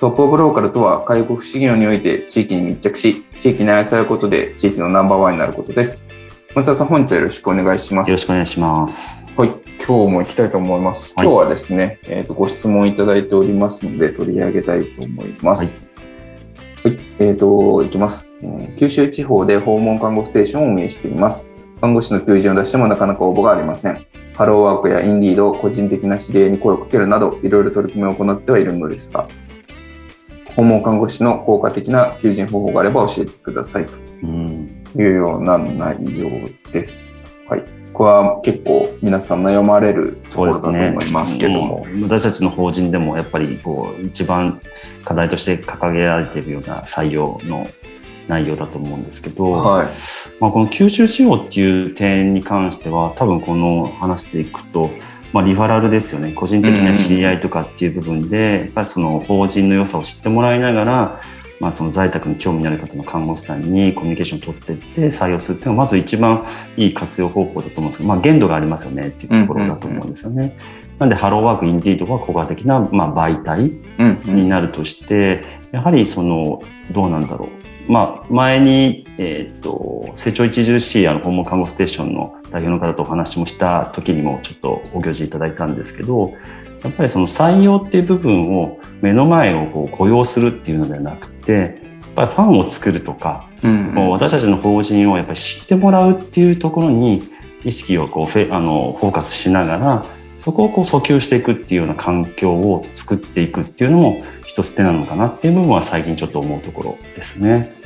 トップオブローカルとは介護福祉業において地域に密着し地域に愛されることで地域のナンバーワンになることです松田さん、本日はよろしくお願いします。よろしくお願いします。はい、今日も行きたいと思います。今日はですね、はい、えっ、ー、と、ご質問いただいておりますので、取り上げたいと思います。はい、はい、えっ、ー、と、いきます、えー、九州地方で訪問看護ステーションを運営しています。看護師の求人を出してもなかなか応募がありません。ハローワークやインディード、個人的な知り合いに声をかけるなど、いろいろ取り組みを行ってはいるのですが、訪問看護師の効果的な求人方法があれば教えてくださいというような内容です。はい。これは結構皆さん悩まれるところだと思いますけども。ね、私たちの法人でもやっぱりこう一番課題として掲げられているような採用の内容だと思うんですけど、はい、まあ、この吸収仕様っていう点に関しては多分この話していくと、まあ、リファラルですよね。個人的な知り合いとかっていう部分で、やっぱりその法人の良さを知ってもらいながらまあ、その在宅に興味のある方の看護師さんにコミュニケーションを取っていって採用するっていうのはまず一番いい活用方法だと思うんですけど、まあ、限度がありますよね。っていうところだと思うんですよね。なんでハローワークインディードは効果的な、まあ、媒体になるとして、やはりそのどうなんだろうまあ、前に、えーと、成長著しいあの訪問看護ステーションの代表の方とお話もした時にもちょっとご教示いただいたんですけどやっぱりその採用っていう部分を目の前をこう雇用するっていうのではなくてやっぱりファンを作るとか、うんうん、私たちの法人をやっぱり知ってもらうっていうところに意識をこうフェあのフォーカスしながらそこをこう訴求していくっていうような環境を作っていくっていうのも一つ手なのかなっていう部分は最近ちょっと思うところですね。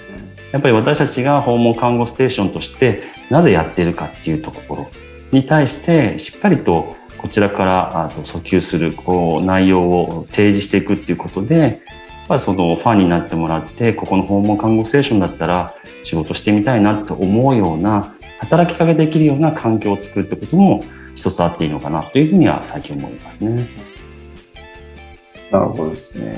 やっぱり私たちが訪問看護ステーションとしてなぜやってるかっていうところに対してしっかりとこちらから訴求するこう内容を提示していくっていうことでやっぱりそのファンになってもらってここの訪問看護ステーションだったら仕事してみたいなと思うような働きかけできるような環境を作るってことも一つあっていいのかなというふうには最近思いますね。なるほどですね。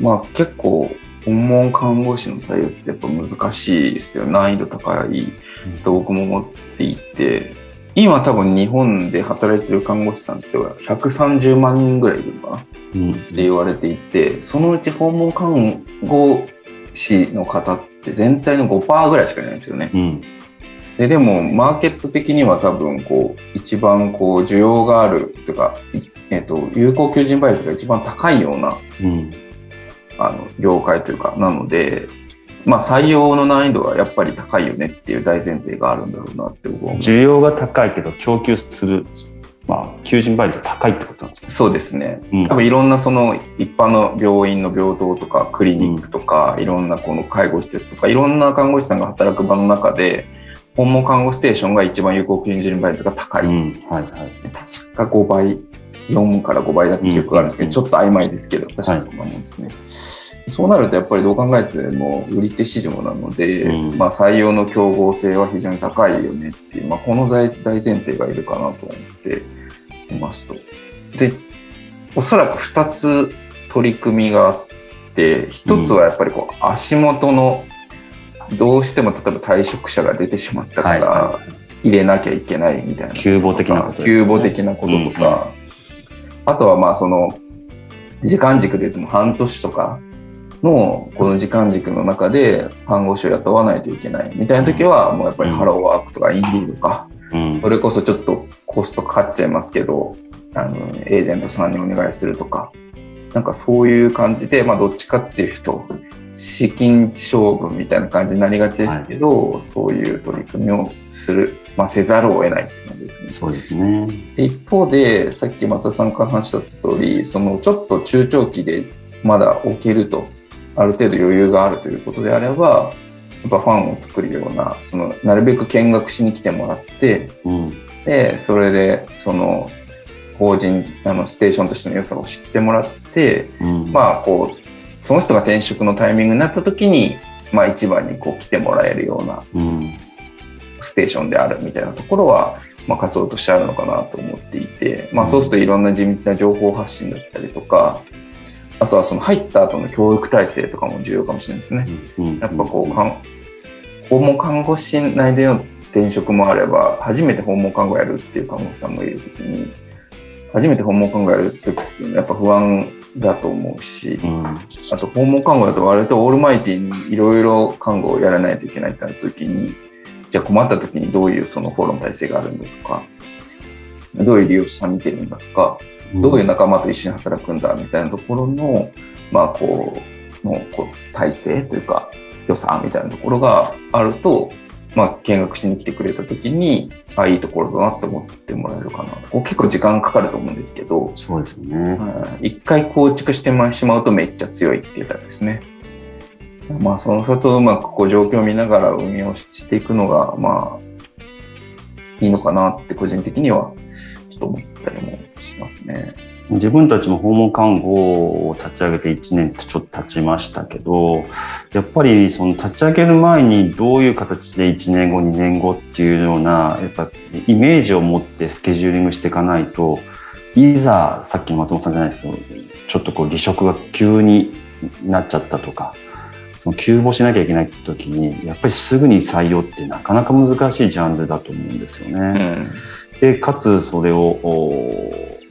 まあ結構訪問看護師の採用ってやっぱ難しいですよ。難易度高いと僕も思っていて、今多分日本で働いてる看護師さんって130万人ぐらいいるのかな、うん、って言われていてそのうち訪問看護師の方って全体の5%ぐらいしかいないんですよね。うん、ででもマーケット的には多分こう一番こう需要があるというか、えーと、有効求人倍率が一番高いような、うん、あの業界というかなのでまあ、採用の難易度はやっぱり高いよねっていう大前提があるんだろうなって僕は需要が高いけど供給する、まあ、求人倍率が高いってことなんですか？そうですね、うん、多分いろんなその一般の病院の病棟とかクリニックとか、うん、いろんなこの介護施設とかいろんな看護師さんが働く場の中で訪問看護ステーションが一番有効求人倍率が高い、うん、はいはい、確か5倍4から5倍だって記憶があるんですけど、ちょっと曖昧ですけど確かにそんなもんですね。はいそうなるとやっぱりどう考えても売り手市場なので、うん、まあ、採用の競合性は非常に高いよねっていう、まあ、この大前提がいるかなと思っていますと。でおそらく2つ取り組みがあって1つはやっぱりこう足元のどうしても例えば退職者が出てしまったから入れなきゃいけないみたいな、急募的なこと、ね、急募的なこととか、うん、あとはまあその時間軸で言うとも半年とかのこの時間軸の中で看護師を雇わないといけない。みたいな時はもうやっぱりハローワークとかインディーとか、それこそちょっとコストかかっちゃいますけどあのエージェントさんにお願いするとかなんかそういう感じで、まあ、どっちかっていうと資金勝負みたいな感じになりがちですけど、はい、そういう取り組みをする、まあ、せざるを得ないってですね。そうですね。一方でさっき松田さんから話した通りそのちょっと中長期でまだ置けるとある程度余裕があるということであればやっぱファンを作るようなそのなるべく見学しに来てもらって、うん、でそれでその法人あのステーションとしての良さを知ってもらって、うん、まあこうその人が転職のタイミングになった時に、まあ、一番にこう来てもらえるようなステーションであるみたいなところは、まあ、活動としてあるのかなと思っていて、まあ、そうするといろんな地道な情報発信だったりとかあとはその入った後の教育体制とかも重要かもしれないですね。やっぱこう訪問看護師内での転職もあれば初めて訪問看護やるっていう看護師さんもいる時に初めて訪問看護やるって時ってやっぱ不安だと思うし、うん、あと訪問看護だと割とオールマイティにいろいろ看護をやらないといけないってなった時にじゃあ困った時にどういうそのフォローの体制があるんだとかどういう利用者さん見てるんだとか、うん、どういう仲間と一緒に働くんだみたいなところのまあこうのこう体制というか予算みたいなところがあるとまあ、見学しに来てくれた時にあいいところだなって思ってもらえるかなこう結構時間かかると思うんですけど。そうですね。一回構築してしまうとめっちゃ強いっていうタイプですね。まあその2つをうまくこう状況を見ながら運用していくのがまあいいのかなって個人的にはちょっと思ったりもしますね。自分たちも訪問看護を立ち上げて1年とちょっと経ちましたけど、やっぱりその立ち上げる前にどういう形で1年後、2年後っていうような、やっぱイメージを持ってスケジューリングしていかないと、いざさっきの松本さんじゃないですけど、ちょっとこう離職が急になっちゃったとか、その急募しなきゃいけない時に、やっぱりすぐに採用ってなかなか難しいジャンルだと思うんですよね。うん、で、かつそれを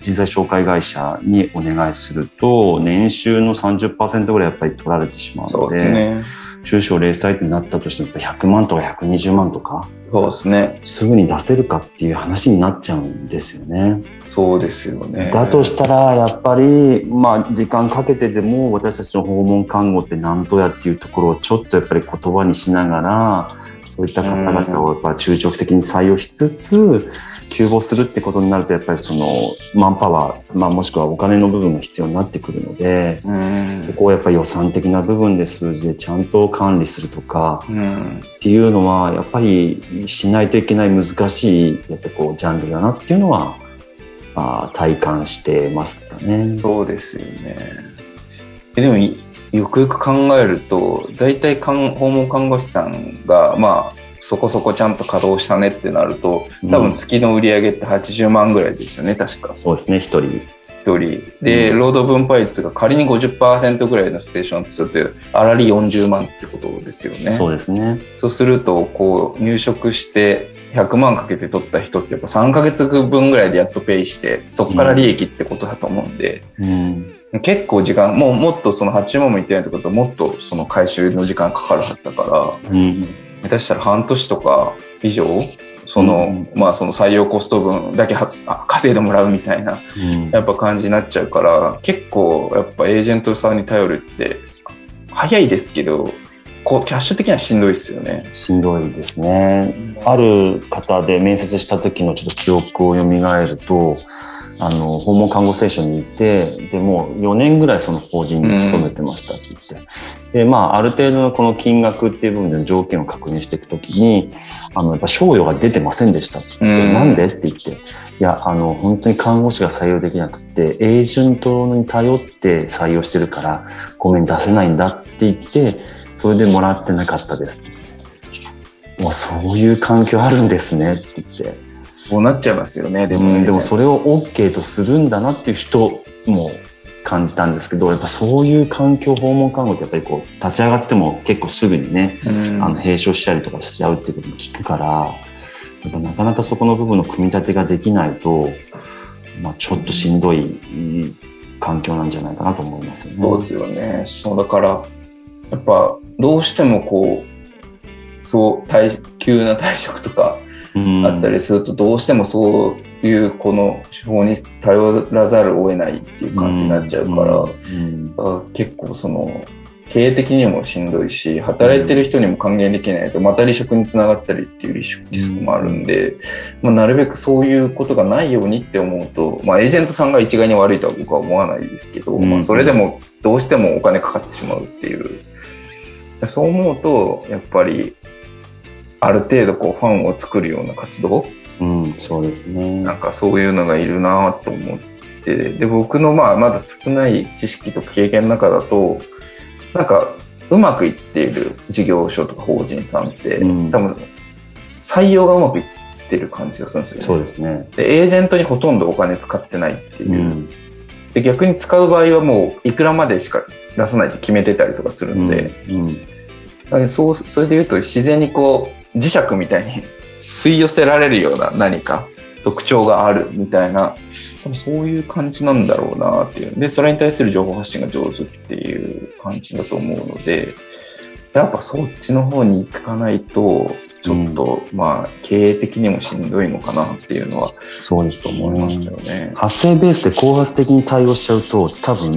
人材紹介会社にお願いすると、年収の30%ぐらいやっぱり取られてしまうので、ね、中小零細ってなったとしても100万とか120万とか、そうですね。すぐに出せるかっていう話になっちゃうんですよね。そうですよね。だとしたら、やっぱり、まあ、時間かけてでも、私たちの訪問看護って何ぞやっていうところをちょっとやっぱり言葉にしながら、そういった方々をやっぱ中長期的に採用しつつ、急募するってことになるとやっぱりそのマンパワー、まあ、もしくはお金の部分が必要になってくるので、うん、ここをやっぱり予算的な部分で数字でちゃんと管理するとか、うん、っていうのはやっぱりしないといけない難しいやっぱこうジャンルだなっていうのは、まあ、体感してますかね。そうですよね。でもよくよく考えると大体訪問看護師さんがまあそこそこちゃんと稼働したねってなると多分月の売り上げって80万ぐらいですよね確か。そうですね1人。1人。で、うん、労働分配率が仮に50%ぐらいのステーションとするとあらり40万ってことですよね。そうですね。そうするとこう入職して100万かけて取った人ってやっぱ3か月分ぐらいでやっとペイしてそこから利益ってことだと思うんで、うん。結構時間もうもっとその80万もいってないってことはもっとその回収の時間かかるはずだから、うん、下手したら半年とか以上その、うん、まあその採用コスト分だけ 稼いでもらうみたいな、うん、やっぱ感じになっちゃうから結構やっぱエージェントさんに頼るって早いですけどこうキャッシュ的にはしんどいですよね。しんどいですね。ある方で面接した時のちょっと記憶を蘇るとあの訪問看護ステーションにいてでもう4年ぐらいその法人に勤めてましたって言って、うん、でまあある程度のこの金額っていう部分での条件を確認していくときにあのやっぱ賞与が出てませんでしたって。言って、うん、なんでって言って。いやあの本当に看護師が採用できなくてエージェントに頼って採用してるからごめん出せないんだって言ってそれでもらってなかったですもうそういう環境あるんですねって言って。こうなっちゃいますよねでも、うん、でもそれを OK とするんだなっていう人も感じたんですけどやっぱそういう環境訪問看護ってやっぱりこう立ち上がっても結構すぐにね、うん、あの閉所したりとかしちゃうっていうことも聞くからやっぱなかなかそこの部分の組み立てができないと、まあ、ちょっとしんどい環境なんじゃないかなと思いますよね。そうですよね。そうだからやっぱどうしてもこうそう急な退職とかあったりするとどうしてもそういうこの手法に頼らざるを得ないっていう感じになっちゃうから、結構その経営的にもしんどいし、働いてる人にも還元できないと、また離職につながったりっていうリスクもあるんで、まあ、なるべくそういうことがないようにって思うと、まあ、エージェントさんが一概に悪いとは僕は思わないですけど、まあ、それでもどうしてもお金かかってしまうっていう。そう思うと、やっぱり、ある程度こうファンを作るような活動、うん、そうですね。なんかそういうのがいるなと思って、で、僕のまあまだ少ない知識とか経験の中だと、なんかうまくいっている事業所とか法人さんって、うん、多分採用がうまくいってる感じがするんですよね。そうですね。でエージェントにほとんどお金使ってないっていう、うん、で逆に使う場合はもういくらまでしか出さないと決めてたりとかするんで、うん、そうそれでいうと自然にこう磁石みたいに 吸い寄せられるような何か特徴があるみたいなそういう感じなんだろうなっていう。で、それに対する情報発信が上手っていう感じだと思うので、やっぱそっちの方に行かないと、ちょっと、うん、まあ、経営的にもしんどいのかなっていうのは、そうです思いますよね。発生ベースで高発的に対応しちゃうと、多分、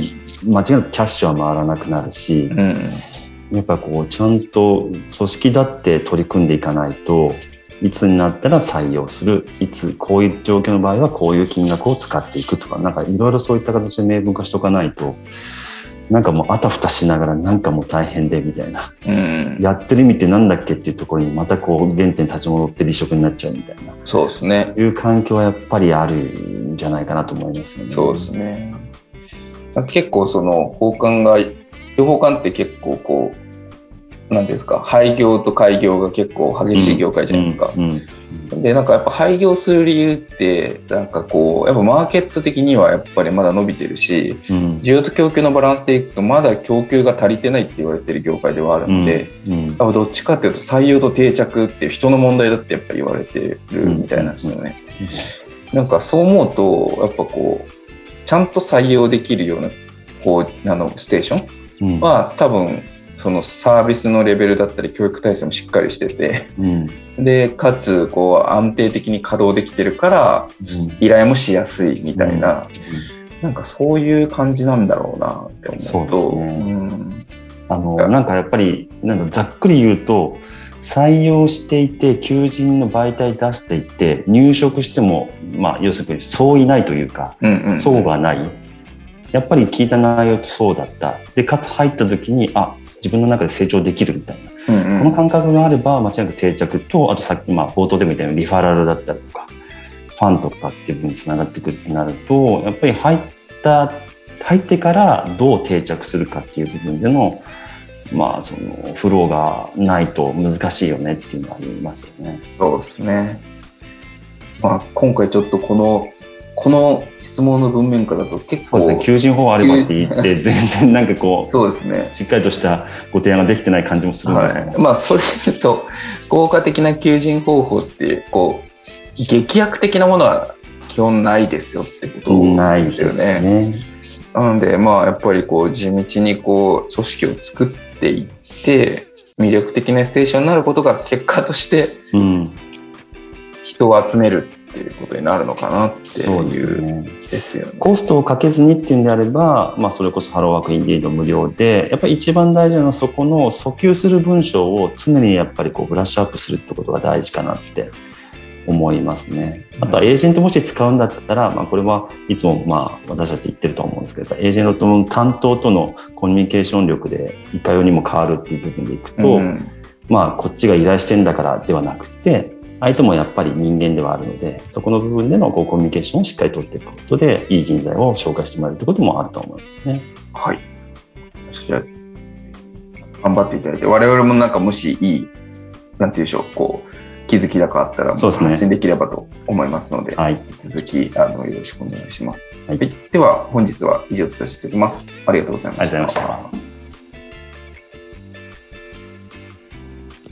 間違いなくキャッシュは回らなくなるし、うん、やっぱこう、ちゃんと組織だって取り組んでいかないと、いつになったら採用する、いつ、こういう状況の場合はこういう金額を使っていくとか、なんかいろいろそういった形で明文化しておかないと、なんかもうあたふたしながらなんかもう大変でみたいな、うん、やってる意味ってなんだっけっていうところにまたこう原点立ち戻って離職になっちゃうみたいな。そうですね。いう環境はやっぱりあるんじゃないかなと思いますよね。そうですね。結構その法官が法官って結構こうなんですか廃業と開業が結構激しい業界じゃないですか。でなんかやっぱ廃業する理由ってなんかこうやっぱマーケット的にはやっぱりまだ伸びてるし、うん、需要と供給のバランスでいくとまだ供給が足りてないって言われてる業界ではあるので、うんうん、どっちかっていうと採用と定着っていう人の問題だってやっぱり言われてるみたいなんですよね。なんかそう思うとやっぱこうちゃんと採用できるようなこうあのステーションは多分そのサービスのレベルだったり教育体制もしっかりしてて、うん、でかつこう安定的に稼働できてるから、依頼もしやすいみたいな、なんかそういう感じなんだろうなって思うと。うね。うん、あのなんかやっぱりなんかざっくり言うと採用していて求人の媒体出していて入職しても、まあ、要するにそういないというか、うんうん、そうがないやっぱり聞いた内容とそうだったでかつ入った時にあ自分の中で成長できるみたいな、うんうん、この感覚があれば間違いなく定着とあとさっき、まあ、冒頭でも言ったようにリファラルだったりとかファンとかっていうふうにつながっていくってなるとやっぱり入った入ってからどう定着するかっていう部分でのまあそのフローがないと難しいよねっていうのはありますよね。そうですね。まあ今回ちょっとこのこの質問の文面からだと結構そうですね求人法あればって言って 全然なんかこうそうですね。しっかりとしたご提案ができてない感じもするんですね、はい、まあそれで言うと効果的な求人方法ってこう劇薬的なものは基本ないですよってことですよね。ね。なのでまあやっぱりこう地道にこう組織を作っていって魅力的なステーションになることが結果として人を集めるっていうことになるのかなっていうですよね。コストをかけずにっていうんであれば、まあ、それこそハローワークインディード無料でやっぱり一番大事なのはそこの訴求する文章を常にやっぱりこうブラッシュアップするってことが大事かなって思いますね。あとはエージェントもし使うんだったら、まあ、これはいつもまあ私たち言ってると思うんですけどエージェントの担当とのコミュニケーション力でいかようにも変わるっていう部分でいくと、うん、まあこっちが依頼してんだからではなくて相手もやっぱり人間ではあるので、そこの部分でのこうコミュニケーションをしっかりとっていくことで、いい人材を紹介してもらえるということもあると思いますね。はい。じゃ頑張っていただいて、我々もなんかもしいい、なんていうんでしょう、こう、気づきだかあったら、発信できればと思いますので、はい、引き続きあのよろしくお願いします。はい、では、本日は以上とさせておきます。ありがとうございました。